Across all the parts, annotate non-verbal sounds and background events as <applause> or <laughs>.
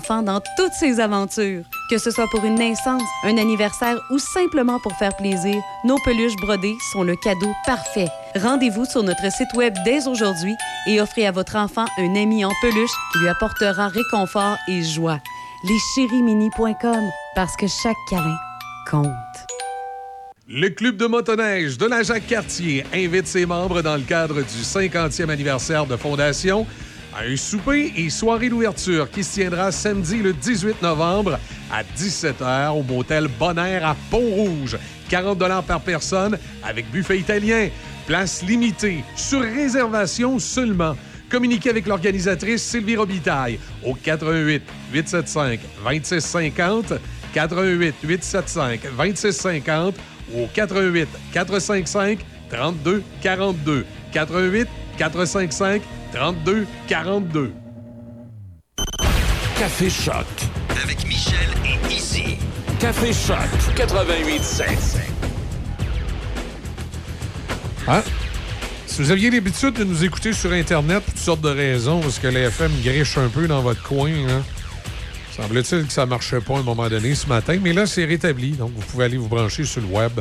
dans toutes ses aventures. Que ce soit pour une naissance, un anniversaire ou simplement pour faire plaisir, nos peluches brodées sont le cadeau parfait. Rendez-vous sur notre site web dès aujourd'hui et offrez à votre enfant un ami en peluche qui lui apportera réconfort et joie. Leschérimini.com parce que chaque câlin compte. Le Club de motoneige de la Jacques-Cartier invite ses membres dans le cadre du 50e anniversaire de fondation un souper et soirée d'ouverture qui se tiendra samedi le 18 novembre à 17h au motel Bonaire à Pont-Rouge. 40 par personne avec buffet italien. Place limitée, sur réservation seulement. Communiquez avec l'organisatrice Sylvie Robitaille au 88 875 2650 88 875 2650 ou au 88 455 32 42 88 455 32 42 Café Choc. Avec Michel et Izzy. Café Choc 88.7. Hein? Si vous aviez l'habitude de nous écouter sur Internet pour toutes sortes de raisons, parce que les FM griche un peu dans votre coin, hein, semble-t-il que ça ne marchait pas à un moment donné ce matin, mais là, c'est rétabli. Donc, vous pouvez aller vous brancher sur le web.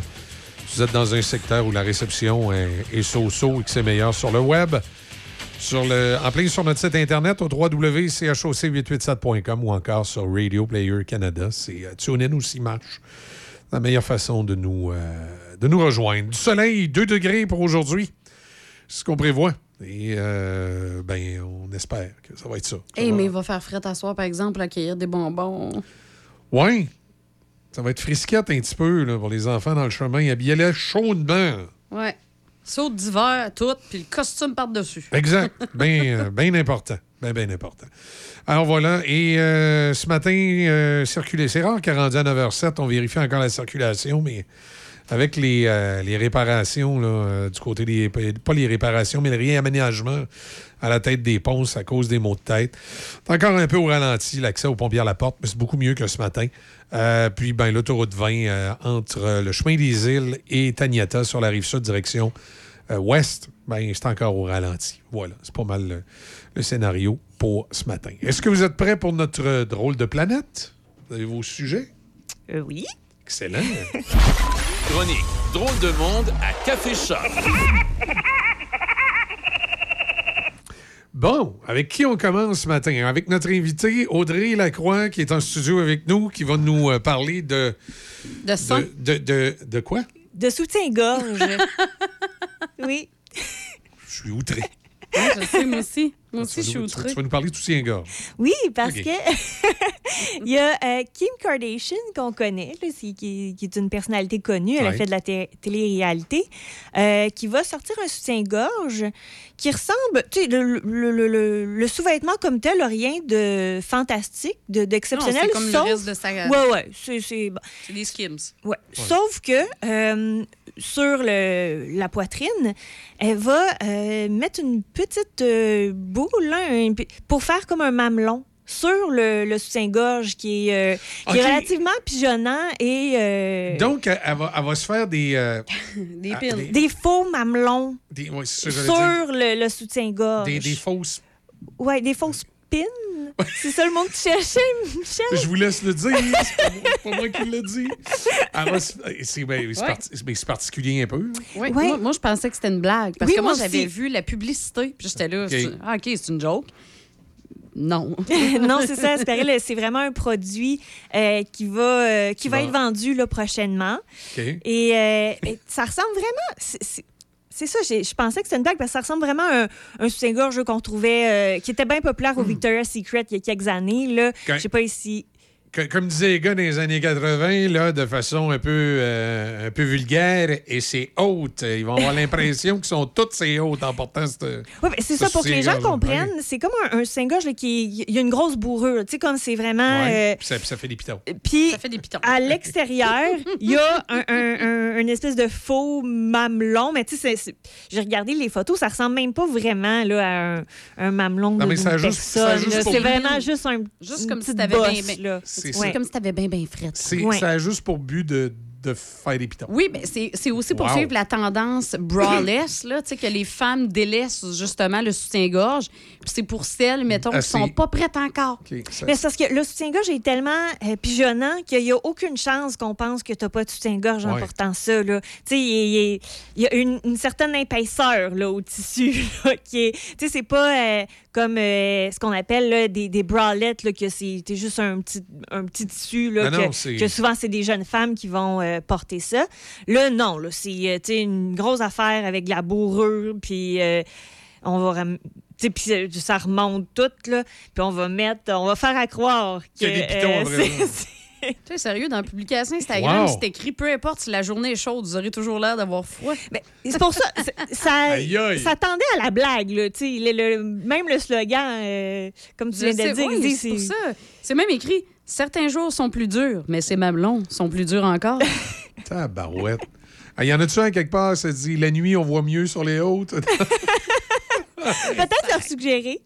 Si vous êtes dans un secteur où la réception est, est so-so et que c'est meilleur sur le web, sur le, en plein sur notre site Internet au www.choc887.com ou encore sur Radio Player Canada. C'est euh, TuneIn aussi marche. La meilleure façon de nous, euh, de nous rejoindre. Du soleil, 2 degrés pour aujourd'hui. C'est ce qu'on prévoit. Et euh, ben, on espère que ça va être ça. Ça Hey, va- mais il va faire frais à soir, par exemple, à cueillir des bonbons. Ouais. Ça va être frisquette un petit peu là, pour les enfants dans le chemin. Habillez-les chaudement. Ouais. Saute d'hiver, tout, puis le costume par-dessus. Exact. <laughs> Bien bien important. Bien, bien important. Alors voilà. Et euh, ce matin, euh, circuler. C'est rare qu'à rendu à 9h07, on vérifie encore la circulation, mais avec les, euh, les réparations là, euh, du côté des. Pas les réparations, mais le réaménagement à la tête des ponts à cause des maux de tête. C'est encore un peu au ralenti, l'accès aux pompiers à la porte, mais c'est beaucoup mieux que ce matin. Euh, puis, ben, l'autoroute 20 euh, entre le chemin des îles et Taniata sur la rive sud, direction ouest, ben, c'est encore au ralenti. Voilà, c'est pas mal le, le scénario pour ce matin. Est-ce que vous êtes prêts pour notre drôle de planète? Vous avez vos sujets? oui. Excellent. <laughs> Chronique Drôle de monde à Café Choc. Bon, avec qui on commence ce matin? Avec notre invité Audrey Lacroix, qui est en studio avec nous, qui va nous euh, parler de. De son. De, de, de- de quoi? De soutien-gorge. <laughs> oui. Je suis outré. Ouais, je sais, moi aussi. Moi aussi, Tu je suis vas nous- tu, outrée. tu vas nous parler de soutien-gorge. Oui, parce Ok. que <laughs> il y a euh, Kim Kardashian qu'on connaît, là, qui, qui est une personnalité connue. Elle Ouais. a fait de la té- télé-réalité, euh, qui va sortir un soutien-gorge qui ressemble, tu sais, le, le- le- le- le sous-vêtement comme tel, a rien de fantastique, de- d'exceptionnel. c'est comme le sauf... reste de sa... Ouais, ouais, c'est- c'est bon. C'est des skims. Ouais. Sauf que euh, sur le, la poitrine, elle va euh, mettre une petite euh, boule là, un p- pour faire comme un mamelon sur le, le soutien-gorge qui est, euh, qui est Ok. relativement pigeonnant et euh, Donc, elle, va, elle va se faire des. euh, <laughs> Des Ah, pins. des- des faux mamelons des ouais, sur le, le soutien-gorge. Des, des fausses. Ouais, des fausses pins. C'est ça le mot que tu cherchais, Michel? Je vous laisse le dire. C'est pas, moi- c'est pas moi qui l'ai dit. C'est ben, c'est Ouais. parti- mais c'est particulier un peu. Oui, Ouais. moi, moi, je pensais que c'était une blague. Parce Oui, que moi, moi j'avais vu la publicité. Puis j'étais là, OK. c'est- ah, OK, c'est une joke. Non. <laughs> non, c'est ça. C'est vraiment un produit euh, qui va, euh, qui va être vendu là, prochainement. OK. Et euh, et ça ressemble vraiment. c'est- C'est c'est ça, je pensais que c'était une blague parce que ça ressemble vraiment à un, un soutien-gorge qu'on trouvait, euh, qui était bien populaire au Victoria's Secret il y a quelques années. Là. Je sais pas ici. Que- comme disaient les gars dans les années 80, là, de façon un peu, euh, un peu vulgaire, et c'est haute. Ils vont avoir <laughs> l'impression qu'ils sont toutes ces hautes en portant cette. Oui, ben, c'est Ça, ça, pour que les gens comprennent. C'est comme un, un là, qui il y a une grosse bourrure. Tu sais, comme c'est vraiment. Ouais, euh, puis ça, puis ça fait des pitons. Puis Ça fait des pitons. à l'extérieur, il y a un, un- un- une espèce de faux mamelon. Mais tu sais, j'ai regardé les photos, ça ressemble même pas vraiment là, à un, un mamelon Non, de mais ça juste- C'est vraiment juste un Juste comme si bosse, bien- là. C'est Ouais. comme si t'avais bien, bien frette. C'est, Ouais. Ça a juste pour but de de faire des pitons. Oui, mais c'est c'est aussi pour Wow. suivre la tendance braless, là, tu sais, que les femmes délaissent justement le soutien-gorge. Puis c'est pour celles, mettons, qui Assez. sont pas prêtes encore. Mais c'est parce que le soutien-gorge est tellement euh, pigeonnant qu'il n'y a aucune chance qu'on pense que tu n'as pas de soutien-gorge en portant ça. là. Tu sais, il y, a- il y a une, une certaine épaisseur là, au tissu <laughs> là, qui est. Tu sais, c'est pas euh, comme euh, ce qu'on appelle là, des, des bralettes, là, que c'est c'est juste un petit, un petit tissu. Là, Non, que, non, c'est- que souvent, c'est des jeunes femmes qui vont euh, porter ça. Là, non, là, c'est euh, une grosse affaire avec de la bourrure, puis. euh, on va ram- puis ça remonte tout là puis on va mettre on va faire à croire que des pitons, euh, Tu sais, sérieux, dans la publication Instagram, Wow. c'est écrit peu importe si la journée est chaude, vous aurez toujours l'air d'avoir froid. Mais c'est pour ça ça Aïe, aïe. ça tendait à la blague là tu sais le- le- même le slogan euh, comme tu viens de dire oui, c'est pour ça. C'est même écrit certains jours sont plus durs, mais ces mamelons sont plus durs encore. <laughs> Tabarouette. Ah, y en a-tu un quelque part, ça dit la nuit, on voit mieux sur les hautes? <laughs> peut-être leur suggérer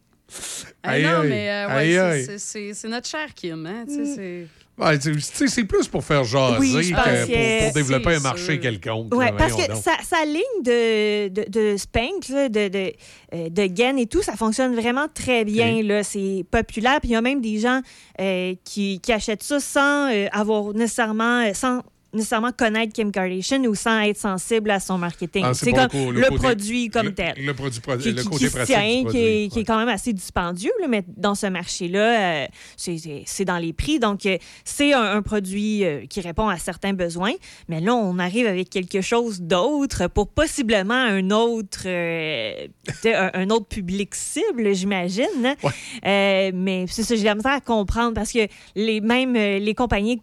Aïe, non, mais euh, ouais, c'est- notre cher Kim. Hein? tu sais, c'est- Ouais, c'est plus pour faire jaser Oui, que pour, développer un marché sûr. quelconque. Ouais, là, parce que donc. sa, sa ligne de, de, de Spank, là, de, de, euh, de gaine et tout, ça fonctionne vraiment très bien. C'est populaire. Puis il y a même des gens euh, qui, qui achètent ça sans euh, avoir nécessairement, sans nécessairement connaître Kim Kardashian ou sans être sensible à son marketing. Ah, c'est comme le le, côté- produit comme le, tel. Le, produit, pro- Qui, le qui- côté qui pratique. tient, du qui, produit, est, qui est ouais. quand même assez dispendieux, là, mais dans ce marché-là, euh, c'est- dans les prix. Donc, euh, c'est un, un produit euh, qui répond à certains besoins. Mais là, on arrive avec quelque chose d'autre pour possiblement un autre, un, un autre public cible, j'imagine. hein. Ouais. Mais c'est ça, j'ai la misère à comprendre parce que les, même les compagnies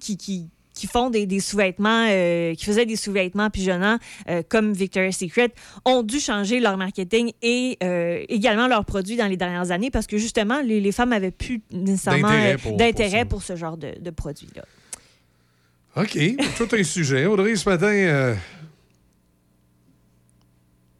qui, qui, qui font des, des sous-vêtements, euh, qui faisaient des sous-vêtements pigeonnants euh, comme Victoria's Secret, ont dû changer leur marketing et euh, également leurs produits dans les dernières années parce que justement, les, les femmes avaient plus nécessairement D'intérêt pour- ce genre de, de produits-là. OK, tout un sujet. Audrey, ce matin,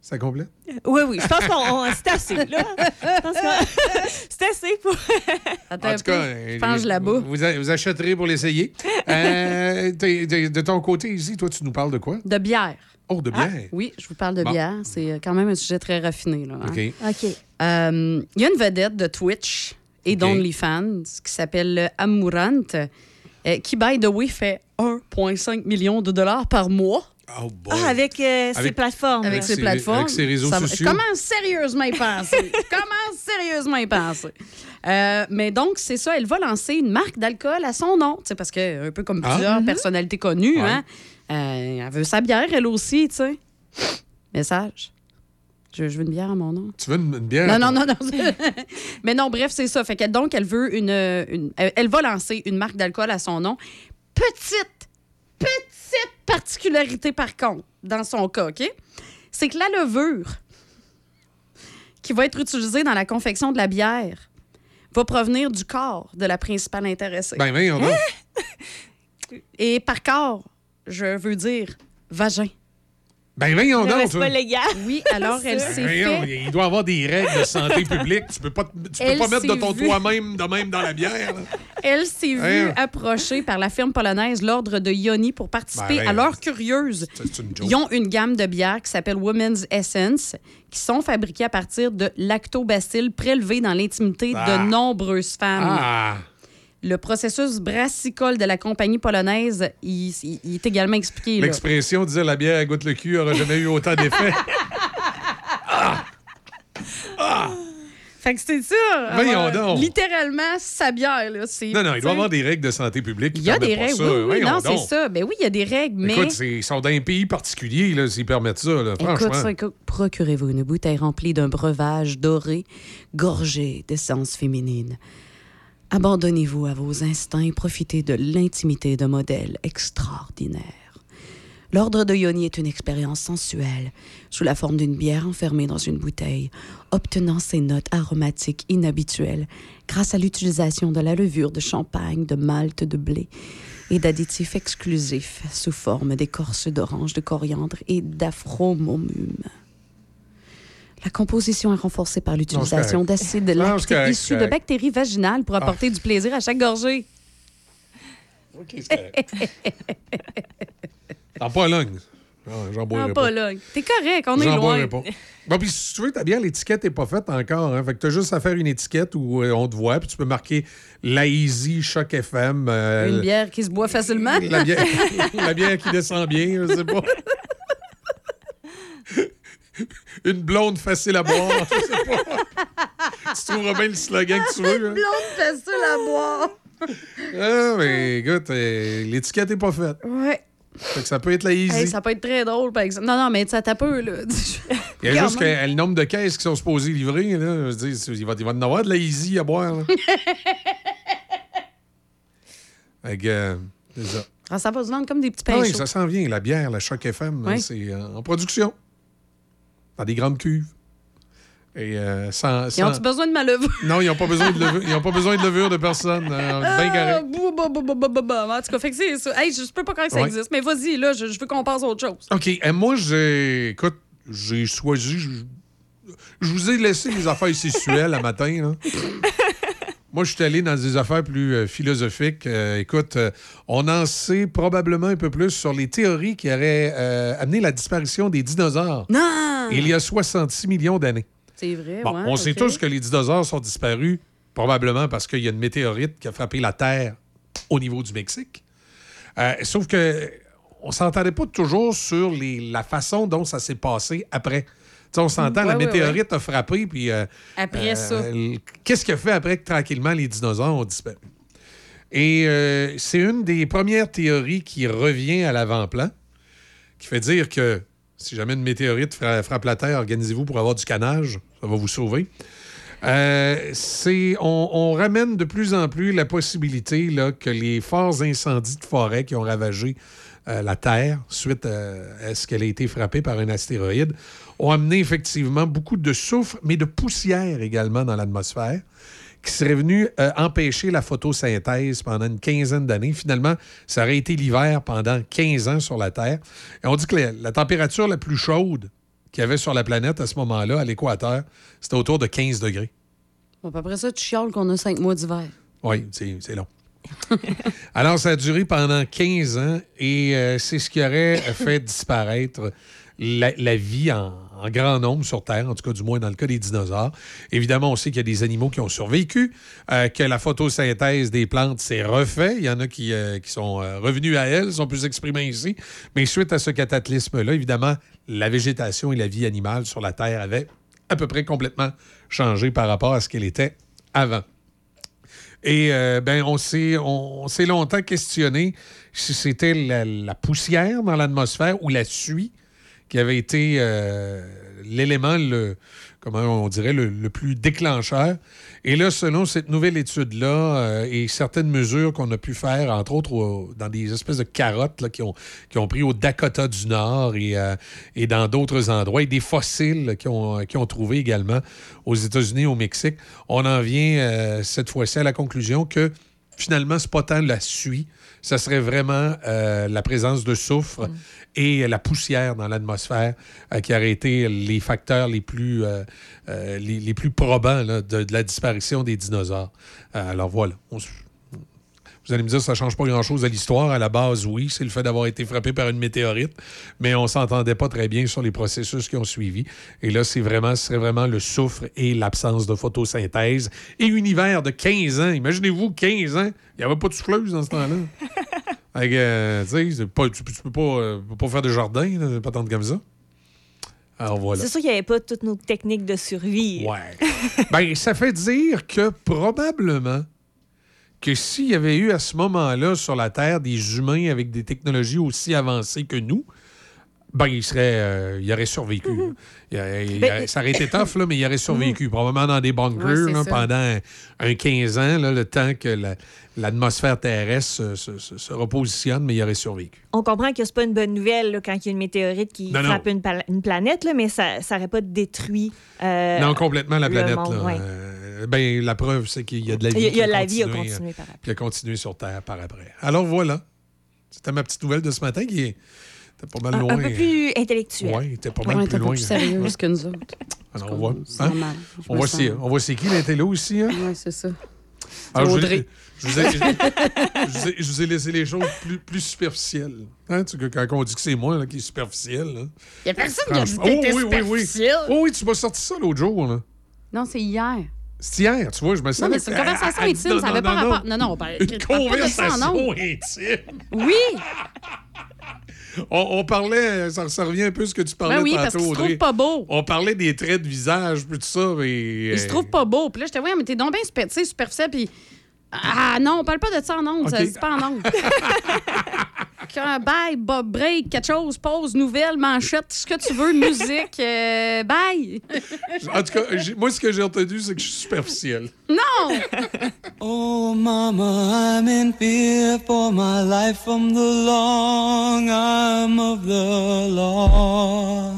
ça complète? Oui, oui, je pense qu'on on- c'est assez, là. Je pense qu'on- <laughs> c'est assez pour... <laughs> Attends En tout cas, peu, euh, je pense là-bas. Vous, achèterez pour l'essayer. Euh, <laughs> de ton côté, ici, toi, tu nous parles de quoi? De bière. Oh, de Ah, bière. Oui, je vous parle de Bon. bière. C'est euh, quand même un sujet très raffiné. Là, hein. OK. OK. Euh, Il y a une vedette de Twitch et OK. d'OnlyFans qui s'appelle Amourant, euh, qui, by the way, fait 1,5 million de dollars par mois Oh, boy. Ah, avec, euh, ces Avec- plateformes. avec ses ses- plateformes. avec ses réseaux Ça sociaux. Comment sérieusement y penser? <laughs> Comment sérieusement y penser? Euh, mais donc, c'est ça, elle va lancer une marque d'alcool à son nom. tu sais, Parce que, un peu comme Ah. plusieurs personnalités connues, Ouais. hein, euh, elle veut sa bière, elle aussi, tu sais. Message. Je, je veux une bière à mon nom. Tu veux une, une bière? Non, non, non, non. <laughs> Mais non, bref, c'est ça. Fait que donc, elle veut une, une- Elle elle va lancer une marque d'alcool à son nom. Petite, petite particularité, par contre, dans son cas, OK? C'est que la levure qui va être utilisée dans la confection de la bière va provenir du corps de la principale intéressée. Ben, voyons donc. Et par corps, je veux dire vagin. Ben, voyons donc. c'est pas légal. Oui, <laughs> alors elle s'est Voyons, fait... Il doit y avoir des règles de santé <laughs> publique. Tu peux pas, tu peux pas mettre de ton vue. toi-même de même dans la bière. là. Elle s'est vue approchée par la firme polonaise l'Ordre de Yoni pour participer Ben, à ben, leur curieuse. C'est c'est une joke. Ils ont une gamme de bières qui s'appelle Women's Essence, qui sont fabriquées à partir de lactobacilles prélevés dans l'intimité Ah. de nombreuses femmes. Ah! Le processus brassicole de la compagnie polonaise, il, il- il est également expliqué. là. L'expression disait la bière goûte le cul aura jamais eu autant d'effet. <laughs> Fait que c'est ça. Voyons avoir donc. Littéralement, sa bière. Là, c'est- Non, non, il doit y avoir des règles de santé publique qui Il y a des permettent pas règles. ça. Oui, oui, Voyons non, c'est donc. ça. Ben oui, il y a des règles, mais. Écoute, c'est- ils sont dans un pays particulier, là, s'ils permettent ça, là, franchement. Écoute ça, écoute. Procurez-vous une bouteille remplie d'un breuvage doré, gorgé d'essence féminine. Abandonnez-vous à vos instincts et profitez de l'intimité d'un modèle extraordinaire. L'ordre de Yoni est une expérience sensuelle, sous la forme d'une bière enfermée dans une bouteille, obtenant ses notes aromatiques inhabituelles grâce à l'utilisation de la levure de champagne, de malt de blé et d'additifs exclusifs sous forme d'écorce d'orange, de coriandre et d'afromomum. La composition est renforcée par l'utilisation correct. d'acide Non, c'est lactique correct, issus de bactéries vaginales pour apporter du plaisir à chaque gorgée. OK, c'est pas langue. <laughs> Ah, J'en boirai Ah, pas. là. T'es correct, on est J'en loin. pas. Bon, puis si tu veux, ta bière, l'étiquette n'est pas faite encore. Hein? Fait que t'as juste à faire une étiquette où euh, on te voit, puis tu peux marquer la Easy Choc FM. euh, Une bière qui se boit facilement. La bière, <laughs> la bière qui descend bien, je sais pas. <laughs> <laughs> Une blonde facile à boire, je sais pas. tu trouveras bien le slogan que tu veux. hein. Blonde facile à boire. Ah, mais écoute, euh, l'étiquette n'est pas faite. Ouais. Fait que ça peut être la Easy. Hey, ça peut être très drôle, par exemple. Non, non, mais ça tape peu, là. <laughs> Il y a juste que le nombre de caisses qui sont supposées livrer. Là, je c'est- il, va, il va en avoir de la Easy à boire. Là. <laughs> fait que, euh, c'est ça. Ah, ça va se vendre comme des petits Ah pains oui, ça s'en vient. La bière, la Choc FM, Oui. c'est euh, en production. Dans des grandes cuves. Et euh, sans, Ils ont-tu besoin de ma levure? <laughs> Non, ils n'ont pas besoin de levure. Ils n'ont pas besoin de levure de personne. Euh, carré. bou. En tout cas, fait que c'est ça. Hey, je peux pas croire que ça Ouais. existe, mais vas-y, là, je, je veux qu'on passe à autre chose. OK. euh, moi, j'ai. Écoute, j'ai choisi. Je, je vous ai laissé les affaires sexuelles à matin. Là. <laughs> Moi, je suis allé dans des affaires plus euh, philosophiques. Euh, écoute, euh, on en sait probablement un peu plus sur les théories qui auraient euh, amené la disparition des dinosaures Non! il y a 66 millions d'années. C'est vrai, Bon, ouais, on sait tous que les dinosaures sont disparus, probablement parce qu'il y a une météorite qui a frappé la Terre au niveau du Mexique. Sauf que on s'entendait pas toujours sur les- la façon dont ça s'est passé après. On s'entend, Ouais, la météorite a frappé, puis... euh, Après euh, ça. Qu'est-ce qui a fait après que tranquillement les dinosaures ont disparu? Et euh, c'est une des premières théories qui revient à l'avant-plan, qui fait dire que si jamais une météorite fra- frappe la Terre, organisez-vous pour avoir du canage, ça va vous sauver. Euh, c'est, on, on ramène de plus en plus la possibilité là, que les forts incendies de forêt qui ont ravagé euh, la Terre suite euh, à ce qu'elle a été frappée par un astéroïde ont amené effectivement beaucoup de soufre, mais de poussière également dans l'atmosphère qui serait venu euh, empêcher la photosynthèse pendant une quinzaine d'années. Finalement, ça aurait été l'hiver pendant 15 ans sur la Terre. Et on dit que la, la température la plus chaude qu'il y avait sur la planète à ce moment-là, à l'équateur, c'était autour de 15 degrés. Bon, après ça, tu chiales qu'on a cinq mois d'hiver. Oui, c'est c'est long. <laughs> Alors, ça a duré pendant 15 ans et euh, c'est ce qui aurait fait disparaître la, la vie en, en grand nombre sur Terre, en tout cas du moins dans le cas des dinosaures. Évidemment, on sait qu'il y a des animaux qui ont survécu, euh, que la photosynthèse des plantes s'est refait. Il y en a qui, euh, sont euh, revenus à elle, sont plus exprimés ici. Mais suite à ce cataclysme-là, évidemment, la végétation et la vie animale sur la Terre avaient à peu près complètement changé par rapport à ce qu'elle était avant. Et ben, on s'est on, on s'est longtemps questionné si c'était la, la poussière dans l'atmosphère ou la suie qui avait été euh, l'élément, le, comment on dirait, le, le plus déclencheur. Et là, selon cette nouvelle étude-là euh, et certaines mesures qu'on a pu faire, entre autres au- dans des espèces de carottes là, qui, ont, qui ont pris au Dakota du Nord et, euh, et dans d'autres endroits, et des fossiles qui ont, qui ont trouvé également aux États-Unis, au Mexique, on en vient cette fois-ci à la conclusion que finalement, c'est pas tant la suie, ça serait vraiment euh, la présence de soufre et la poussière dans l'atmosphère euh, qui auraient été les facteurs les plus, euh, les, les plus probants là, de, de la disparition des dinosaures. Alors voilà. On vous allez me dire, ça ne change pas grand-chose à l'histoire. À la base, oui, c'est le fait d'avoir été frappé par une météorite, mais on s'entendait pas très bien sur les processus qui ont suivi. Et là, c'est vraiment, ce serait vraiment le soufre et l'absence de photosynthèse. Et univers de 15 ans. Imaginez-vous, 15 ans, il n'y avait pas de souffleuse dans ce temps-là. <laughs> Euh, pas- tu, tu peux pas, euh, faire de jardin, là, pas tant comme ça. Alors voilà. C'est sûr qu'il n'y avait pas toutes nos techniques de survie. Ouais. ben, ça fait dire que probablement que s'il y avait eu à ce moment-là sur la Terre des humains avec des technologies aussi avancées que nous, ben, il serait, euh, il aurait survécu. là. Il aurait- il aurait- ça aurait été tough, là, mais il aurait survécu. Probablement dans des bunkers là, pendant un, un 15 ans, là, le temps que la- l'atmosphère terrestre se, se- se- se repositionne, mais il aurait survécu. On comprend que c'est pas une bonne nouvelle quand il y a une météorite qui Non, non. frappe Une, une planète, mais ça n'aurait pas détruit. euh, non, complètement la planète. monde, là. ouais. Euh, ben, la preuve, c'est qu'il y a de la vie. il y a, y a qui la vie à continué, euh, par après. qui a continué sur Terre par après. Alors voilà. C'était ma petite nouvelle de ce matin qui est- était pas mal Un, loin. un peu plus intellectuel. Oui, était pas Ouais, mal t'es plus un peu loin. plus sérieuse que nous autres. Alors, on voit. C'est hein? On voit sens- c'est on voit c'est qui l'intello ici. Hein? Ouais, c'est ça. Alors, je, vous ai- Audrey. je vous ai, je, je vous ai- je vous ai laissé les choses plus, plus superficielles. Hein, quand on dit que c'est moi là, qui est superficiel. Là. Il y a personne qui a dit que t'étais oui, oui, oui. superficiel. Oh oui, tu m'as sorti ça l'autre jour. Là. Non, c'est hier. C'est hier, tu vois, je me sens. Non, mais c'est une conversation intime, ça avait pas rapport. Non, non, on parle, Une on parle pas de ça en conversation intime. Oui, <laughs> On, on parlait, ça, ça revient un peu à ce que tu parlais ben oui, tantôt, parce se trouve pas beau. On parlait des traits de visage, puis tout ça, mais... Il se trouve pas beau. Puis là, j'étais, ouais, mais t'es donc bien super, tu sais, superficiel. Puis. Ah non, on parle pas de ça en ondes. Ça Ok. se dit pas en ondes. <laughs> Quand, bye, Bob, break, quelque chose, pause, nouvelle, manchette, ce que tu veux, musique, euh, bye. <laughs> En tout cas, moi, ce que j'ai entendu, c'est que je suis superficiel. Non! Oh, mama, I'm in fear for my life from the long arm of the law.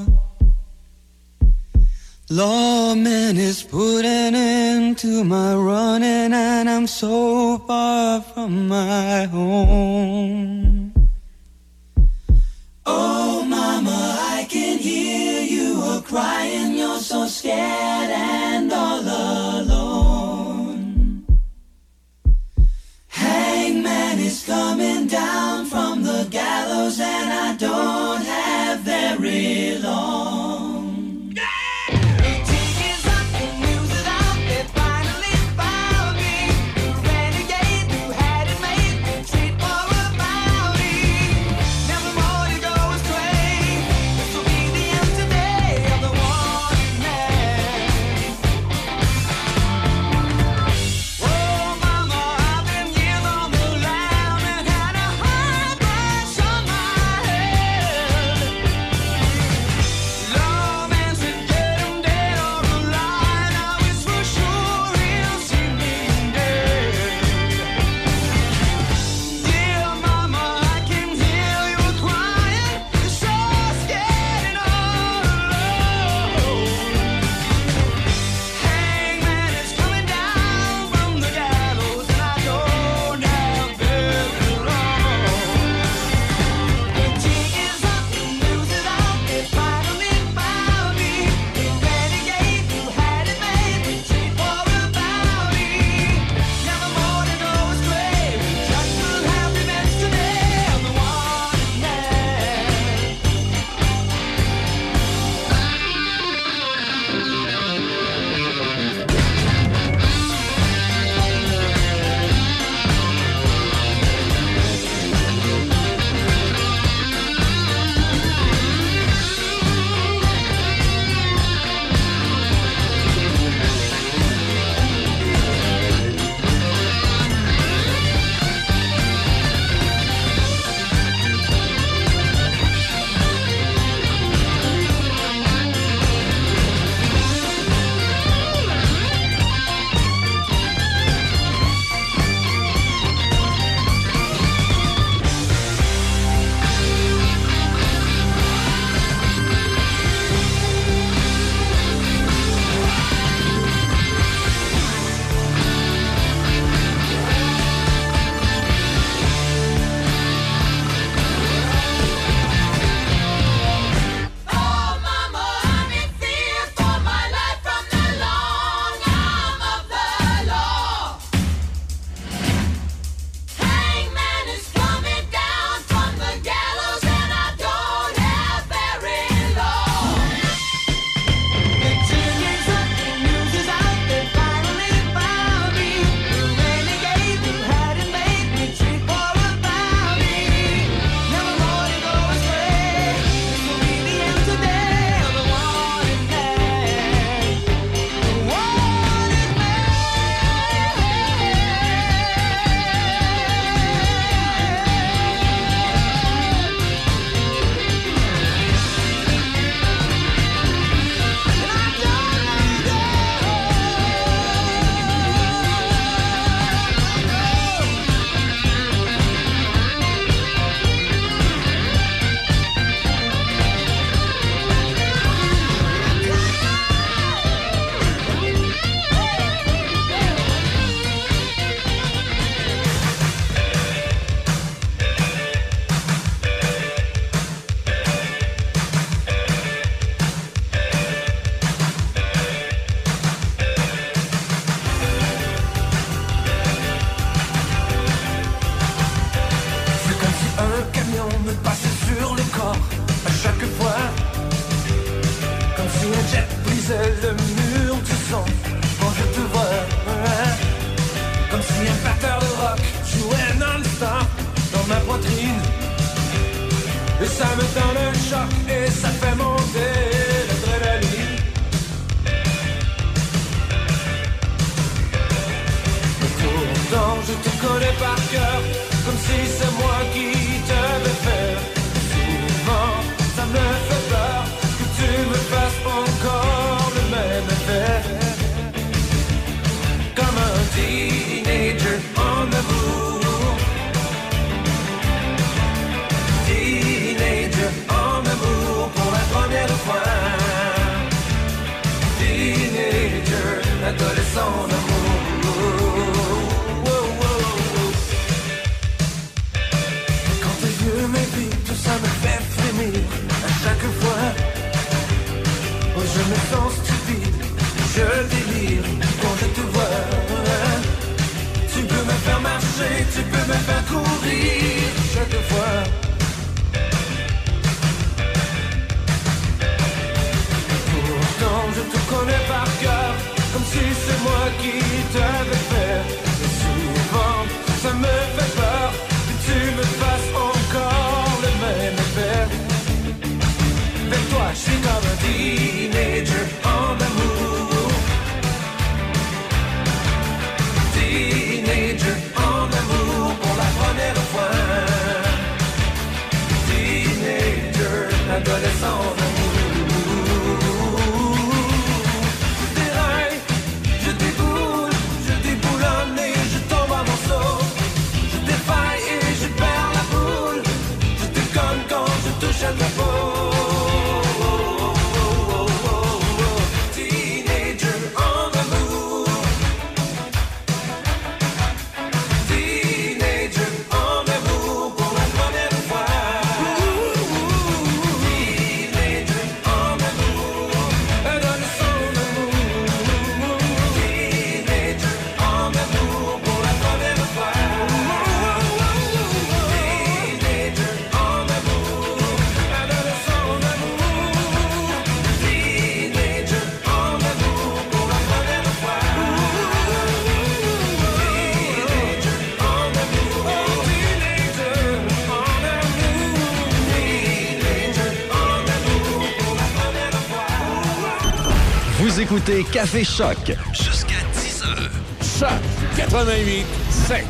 Lawman is putting into my running, and I'm so far from my home. Scared and all alone. Hangman is coming down Café Choc. Jusqu'à 10 heures. Choc 88 7.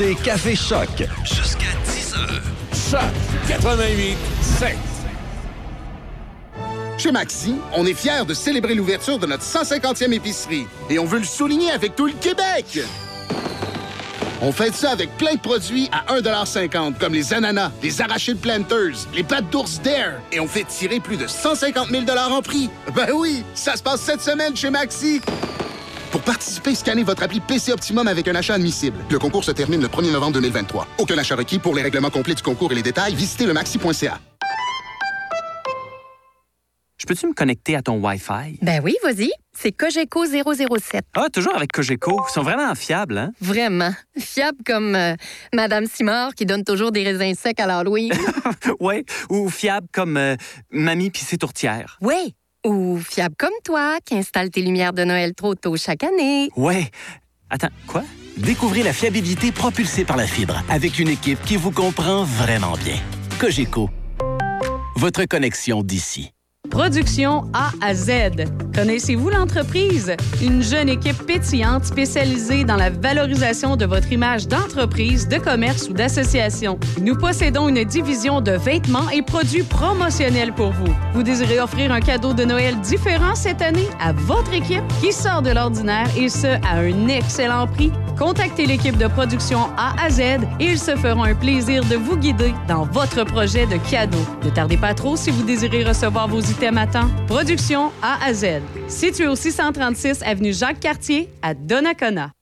Écoutez Café Choc. Jusqu'à 10 heures. Choc 88 7. Chez Maxi, on est fiers de célébrer l'ouverture de notre 150e épicerie et on veut le souligner avec tout le Québec. On fête ça avec plein de produits à 1,50 comme les ananas, les arachides planters, les pâtes d'ours Dare et on fait tirer plus de 150 000 en prix. Ben oui, ça se passe cette semaine chez Maxi. Pour participer, scannez votre appli PC Optimum avec un achat admissible. Le concours se termine le 1er novembre 2023. Aucun achat requis pour les règlements complets du concours et les détails, visitez le maxi.ca. Je peux-tu me connecter à ton Wi-Fi? Ben oui, vas-y. C'est Cogeco 007. Ah, toujours avec Cogeco. Ils sont vraiment fiables, hein? Vraiment. Fiable comme euh, Madame Simard qui donne toujours des raisins secs à l'Halloween. <laughs> ouais. Ou fiable comme euh, Mamie pis ses tourtières. oui. Ou fiable comme toi qui installe tes lumières de Noël trop tôt chaque année. Ouais. Attends, quoi? Découvrez la fiabilité propulsée par la fibre avec une équipe qui vous comprend vraiment bien. Cogeco, votre connexion d'ici. Production A à Z. Connaissez-vous l'entreprise? Une jeune équipe pétillante spécialisée dans la valorisation de votre image d'entreprise, de commerce ou d'association. Nous possédons une division de vêtements et produits promotionnels pour vous. Vous désirez offrir un cadeau de Noël différent cette année à votre équipe qui sort de l'ordinaire et ce, à un excellent prix? Contactez l'équipe de production A à Z et ils se feront un plaisir de vous guider dans votre projet de cadeau. Ne tardez pas trop si vous désirez recevoir vos temps. Production A à Z. Situé au 636 avenue Jacques-Cartier à Donnacona.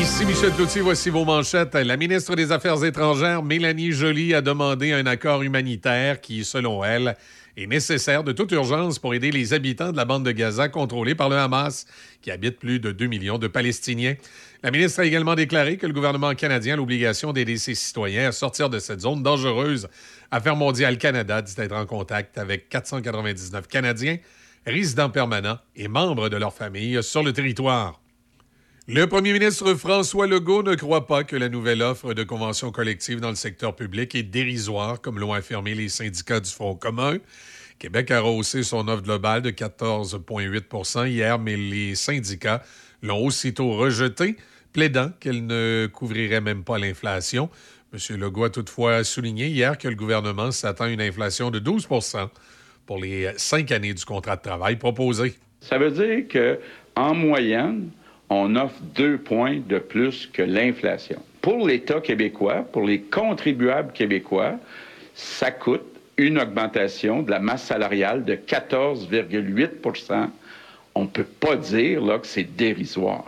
Ici Michel Cloutier, voici vos manchettes. La ministre des Affaires étrangères, Mélanie Joly, a demandé un accord humanitaire qui, selon elle, est nécessaire de toute urgence pour aider les habitants de la bande de Gaza contrôlée par le Hamas, qui habite plus de 2 millions de Palestiniens. La ministre a également déclaré que le gouvernement canadien a l'obligation d'aider ses citoyens à sortir de cette zone dangereuse. Affaires mondiales Canada dit être en contact avec 499 Canadiens, résidents permanents et membres de leur famille sur le territoire. Le premier ministre François Legault ne croit pas que la nouvelle offre de convention collective dans le secteur public est dérisoire, comme l'ont affirmé les syndicats du Front commun. Québec a rehaussé son offre globale de 14,8% hier, mais les syndicats l'ont aussitôt rejetée, plaidant qu'elle ne couvrirait même pas l'inflation. M. Legault a toutefois souligné hier que le gouvernement s'attend à une inflation de 12% pour les cinq années du contrat de travail proposé. Ça veut dire que en moyenne, on offre deux points de plus que l'inflation. Pour l'État québécois, pour les contribuables québécois, ça coûte une augmentation de la masse salariale de 14,8 On ne peut pas dire là, que c'est dérisoire.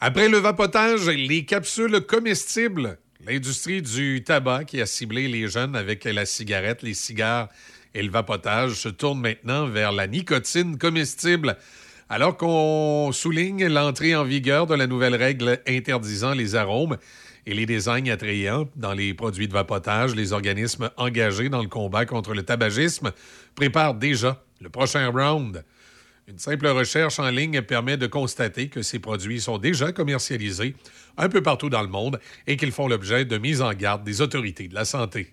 Après le vapotage, les capsules comestibles. L'industrie du tabac qui a ciblé les jeunes avec la cigarette, les cigares et le vapotage se tourne maintenant vers la nicotine comestible. Alors qu'on souligne l'entrée en vigueur de la nouvelle règle interdisant les arômes et les designs attrayants dans les produits de vapotage, les organismes engagés dans le combat contre le tabagisme préparent déjà le prochain round. Une simple recherche en ligne permet de constater que ces produits sont déjà commercialisés un peu partout dans le monde et qu'ils font l'objet de mise en garde des autorités de la santé.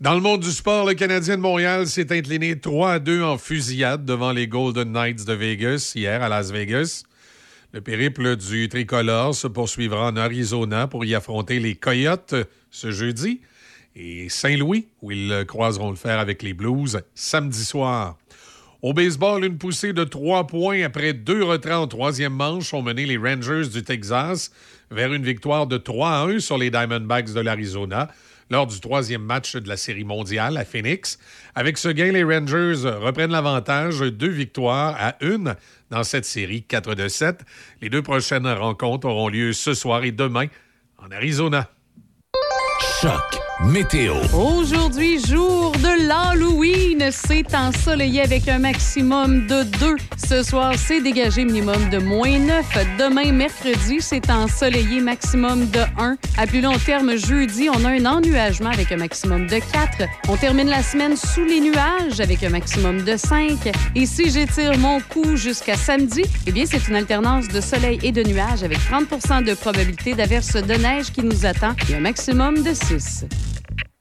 Dans le monde du sport, le Canadien de Montréal s'est incliné 3 à 2 en fusillade devant les Golden Knights de Vegas hier à Las Vegas. Le périple du tricolore se poursuivra en Arizona pour y affronter les Coyotes ce jeudi et Saint-Louis, où ils croiseront le fer avec les Blues samedi soir. Au baseball, une poussée de trois points après deux retraits en troisième manche ont mené les Rangers du Texas vers une victoire de 3 à 1 sur les Diamondbacks de l'Arizona lors du troisième match de la Série mondiale à Phoenix. Avec ce gain, les Rangers reprennent l'avantage, deux victoires à une dans cette série 4 de 7. Les deux prochaines rencontres auront lieu ce soir et demain en Arizona. Choc météo. Aujourd'hui, jour de l'Halloween, c'est ensoleillé avec un maximum de 2. Ce soir, c'est dégagé minimum de moins 9. Demain, mercredi, c'est ensoleillé maximum de 1. À plus long terme, jeudi, on a un ennuagement avec un maximum de 4. On termine la semaine sous les nuages avec un maximum de 5. Et si j'étire mon coup jusqu'à samedi, eh bien, c'est une alternance de soleil et de nuages avec 30% de probabilité d'averse de neige qui nous attend et un maximum de 6.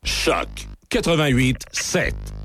Choc 88 7.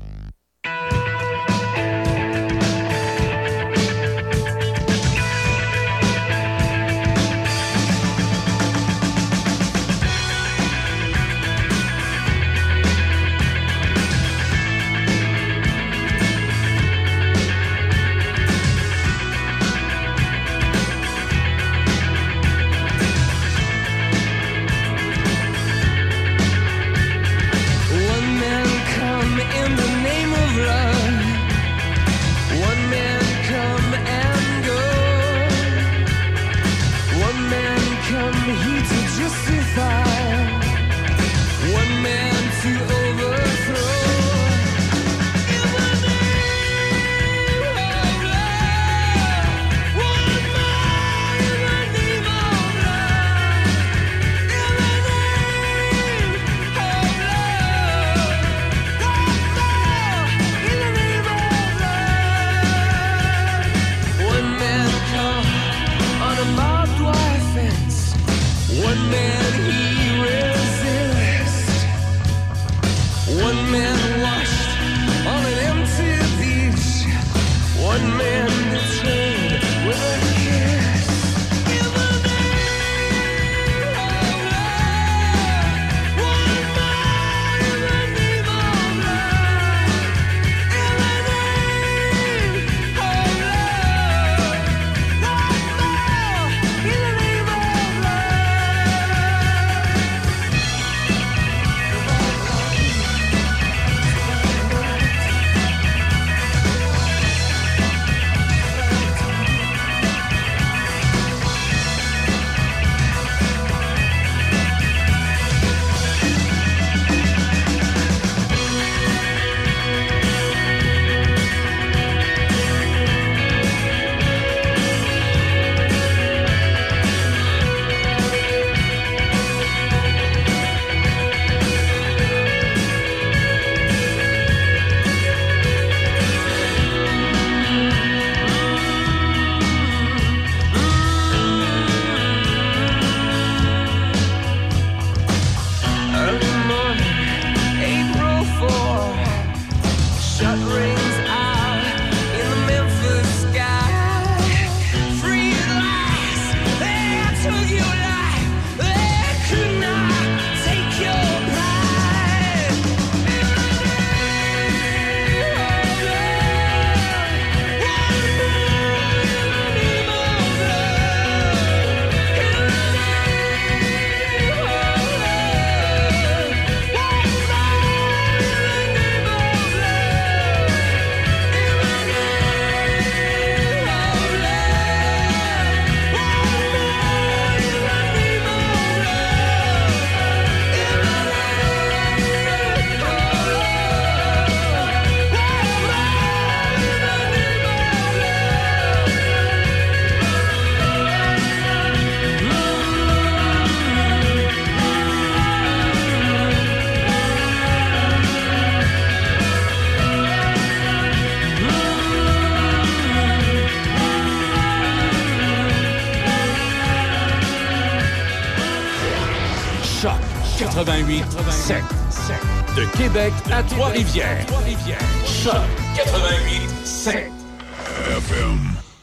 Trois-Rivières. Choc 88 7.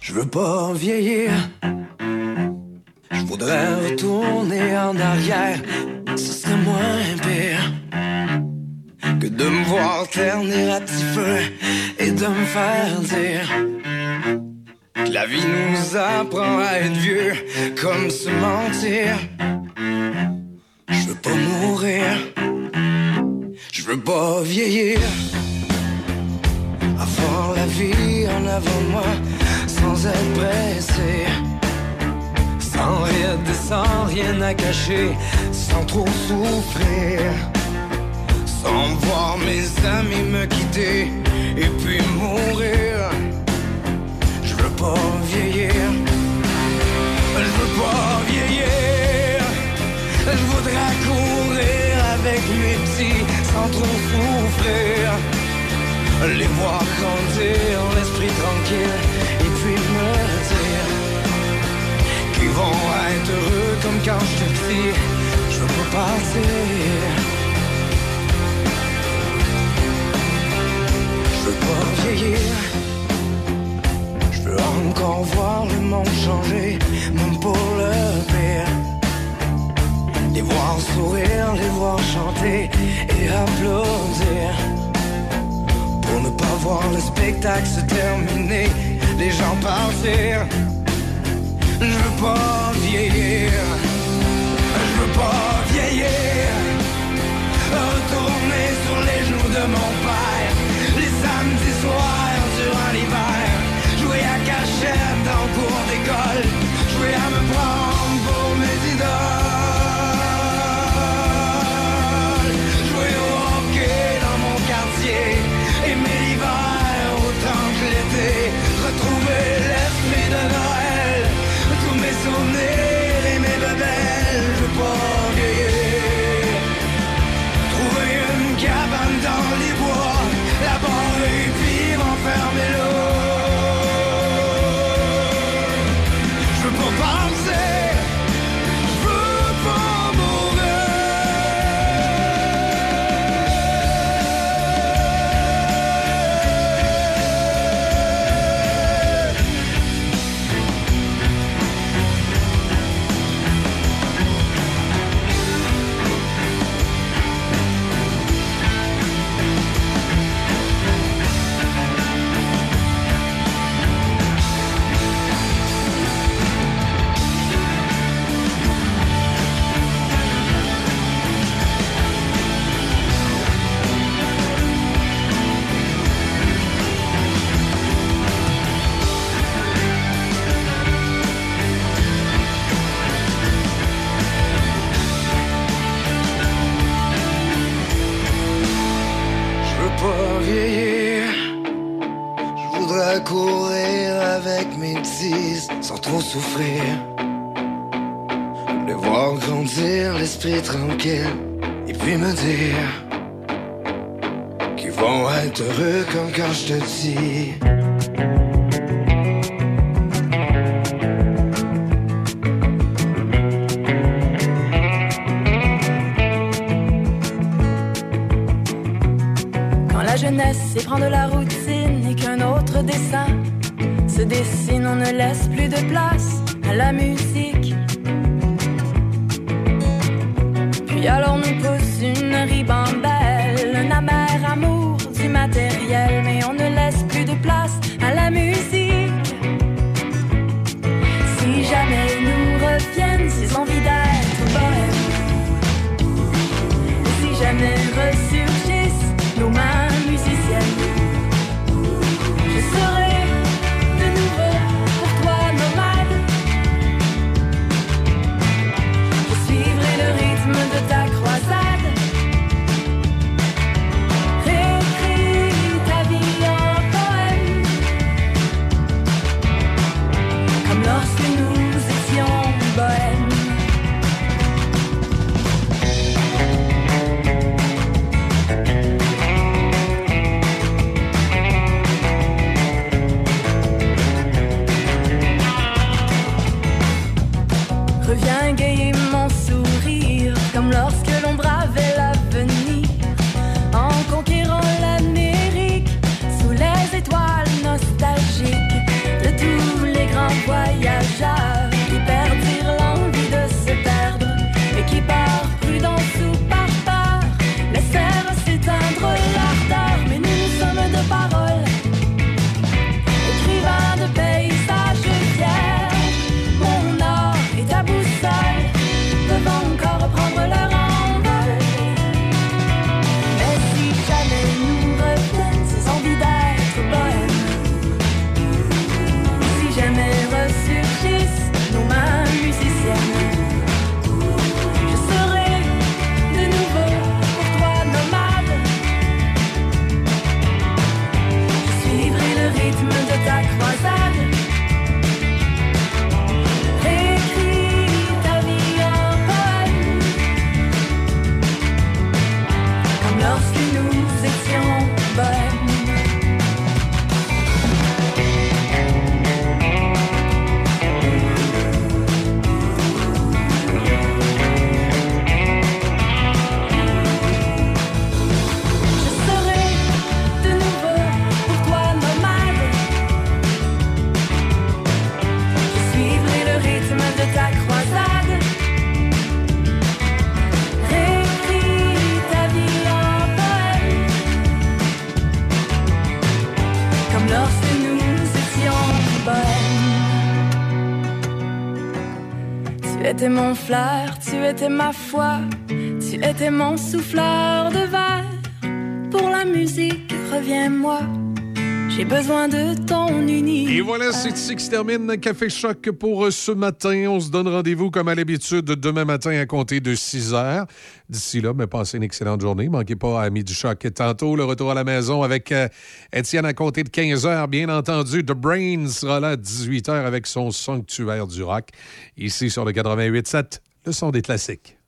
Je veux pas vieillir. Je voudrais retourner en arrière. Ce serait moins pire que de me voir ternir à petit feu et de me faire dire que la vie nous apprend à être vieux comme se mentir. Je veux pas vieillir. Avoir la vie en avant moi sans être pressé. Sans rien, sans rien à cacher, sans trop souffrir. Sans voir mes amis me quitter et puis mourir. Je veux pas vieillir. Je veux pas vieillir. Je voudrais courir avec mes petits trop souffrir. Les voir grandir, l'esprit tranquille, et puis me dire qu'ils vont être heureux comme quand j'étais petit. Je veux pas partir. Je veux pas vieillir. Je veux encore voir le monde changer, même pour le pire. Les voir sourire, les voir chanter et applaudir. Pour ne pas voir le spectacle se terminer, les gens partir. Je veux pas vieillir, je veux pas vieillir. Retourner sur les genoux de mon père, les samedis soirs jeunesse éprend de la routine et qu'un autre dessin se dessine, on ne laisse plus de place à la musique. Tu étais ma foi, tu étais mon souffleur de verre. Pour la musique, reviens-moi. J'ai besoin de ton unité. Et voilà, c'est ici que se termine Café Choc pour ce matin. On se donne rendez-vous comme à l'habitude demain matin à compter de 6 heures. D'ici là, mais passez une excellente journée. Manquez pas à Midi Choc. Tantôt, le retour à la maison avec euh, Étienne à compter de 15 heures. Bien entendu, The Brain sera là à 18 heures avec son sanctuaire du rock. Ici sur le 88.7, le son des classiques.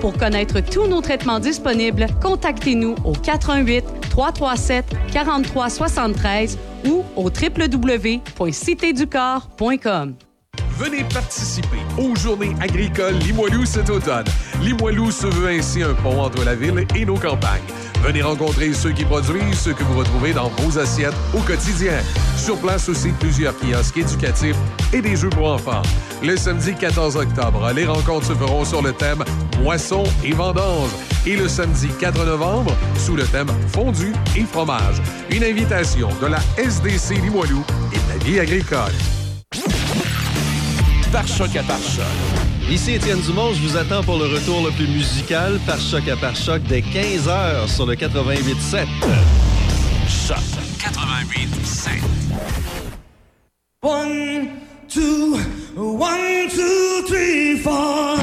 Pour connaître tous nos traitements disponibles, contactez-nous au 88 337 43 73 ou au www.citéducorps.com. Venez participer aux Journées agricoles Limoilou cet automne. Limoilou se veut ainsi un pont entre la ville et nos campagnes. Venez rencontrer ceux qui produisent ce que vous retrouvez dans vos assiettes au quotidien. Sur place aussi, plusieurs kiosques éducatifs et des jeux pour enfants. Le samedi 14 octobre, les rencontres se feront sur le thème Moisson et vendange. Et le samedi 4 novembre, sous le thème Fondu et fromage. Une invitation de la SDC Limoilou et de la vie agricole. À. Ici Étienne Dumont, je vous attends pour le retour le plus musical par choc à par choc dès 15h sur le 88.7. Choc 88.7. One, two, one, two, three, four.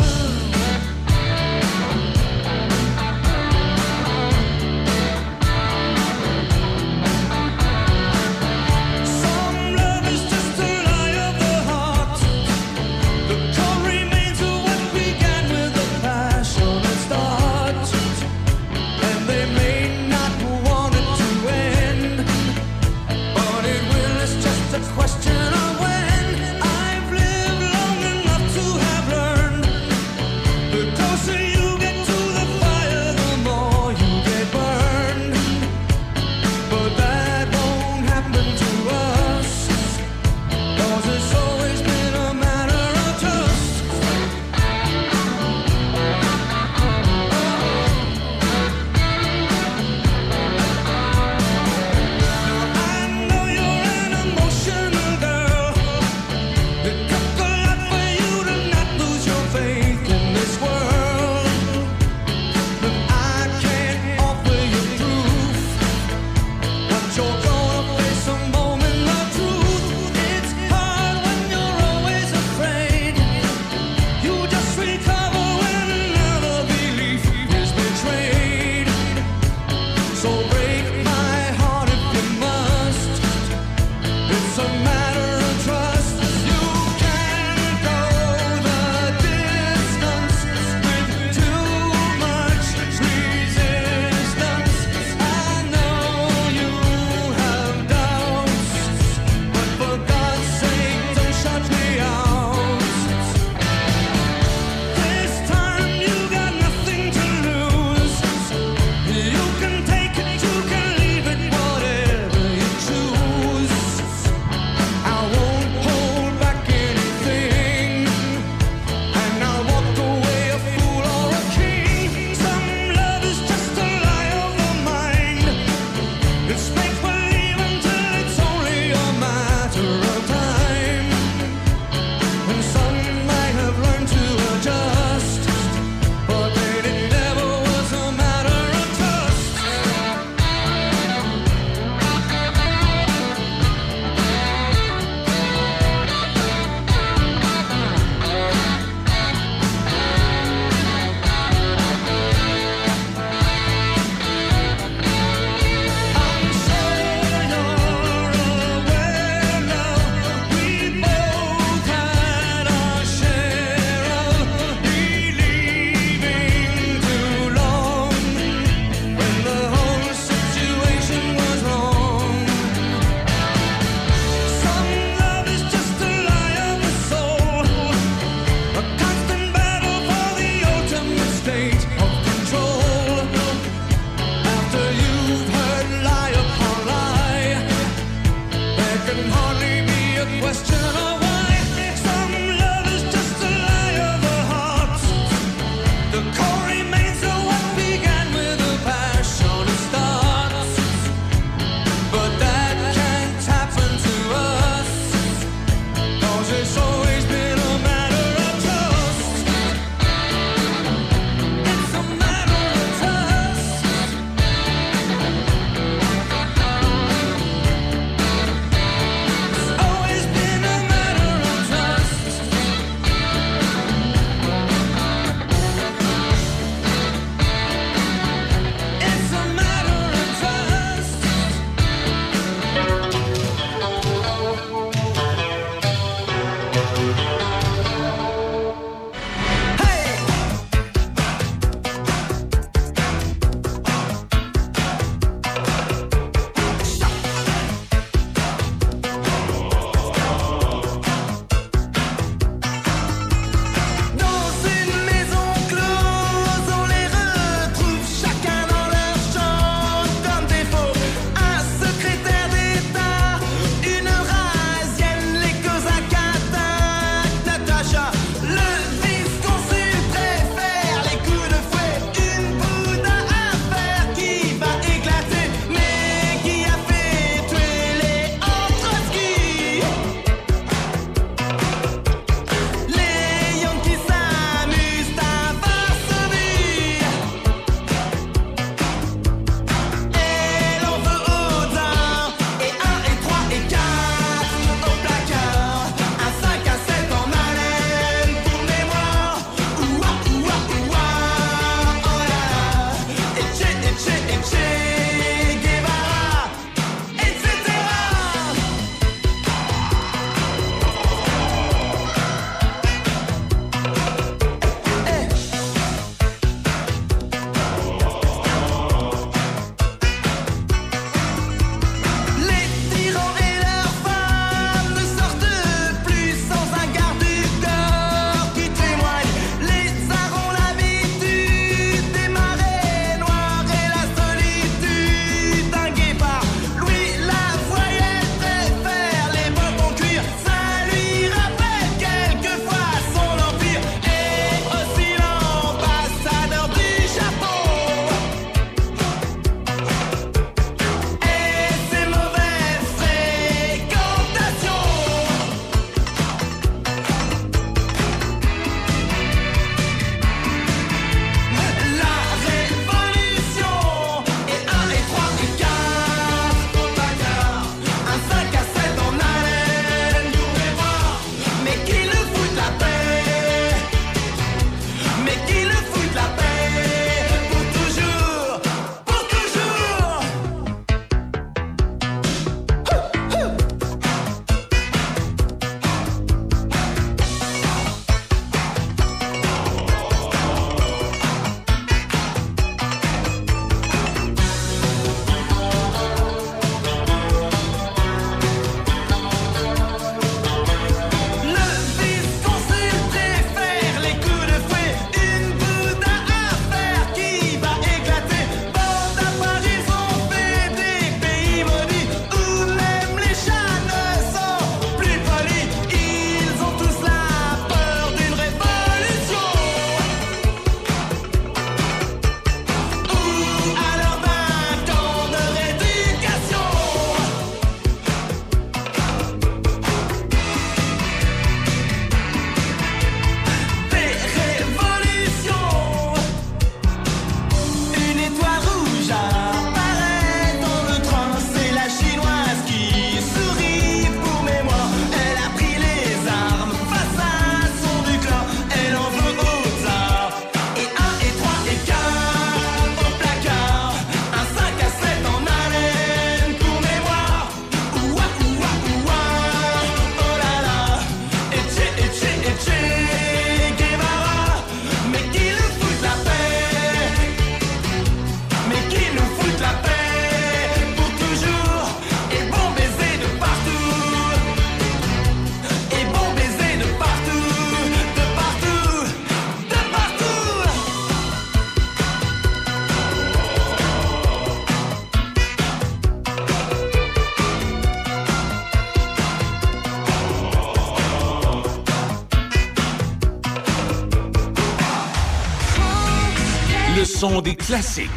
des classiques.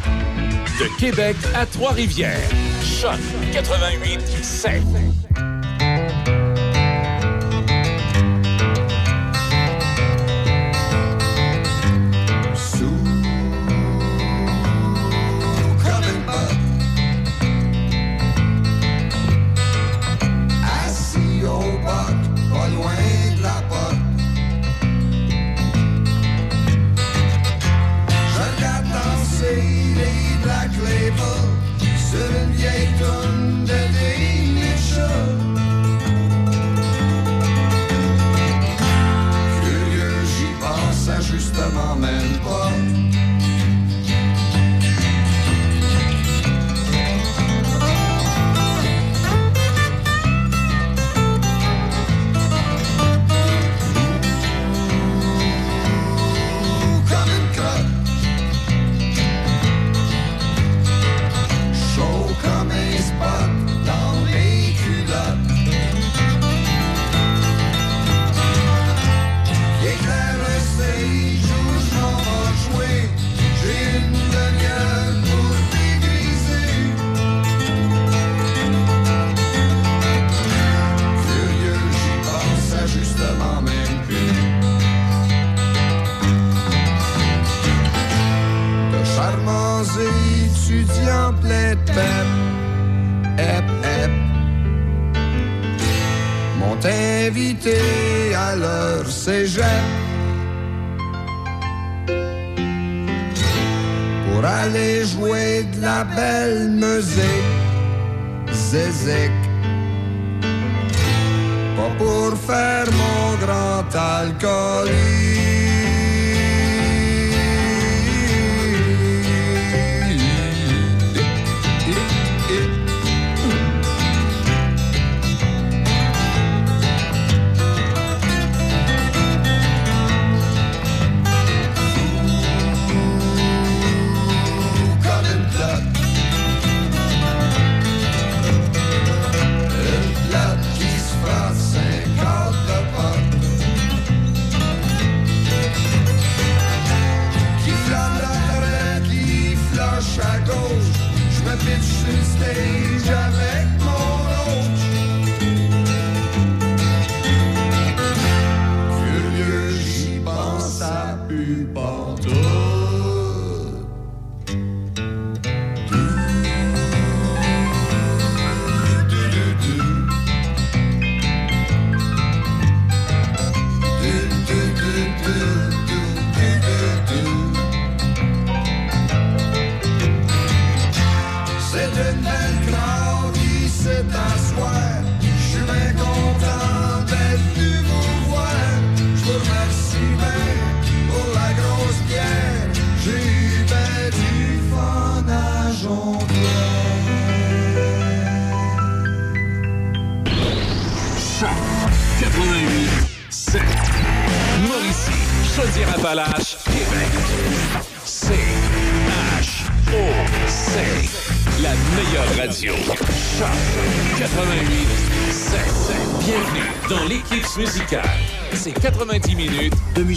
De Québec à Trois-Rivières. Choc 88 7. mom and pop.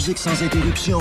musique sans interruption,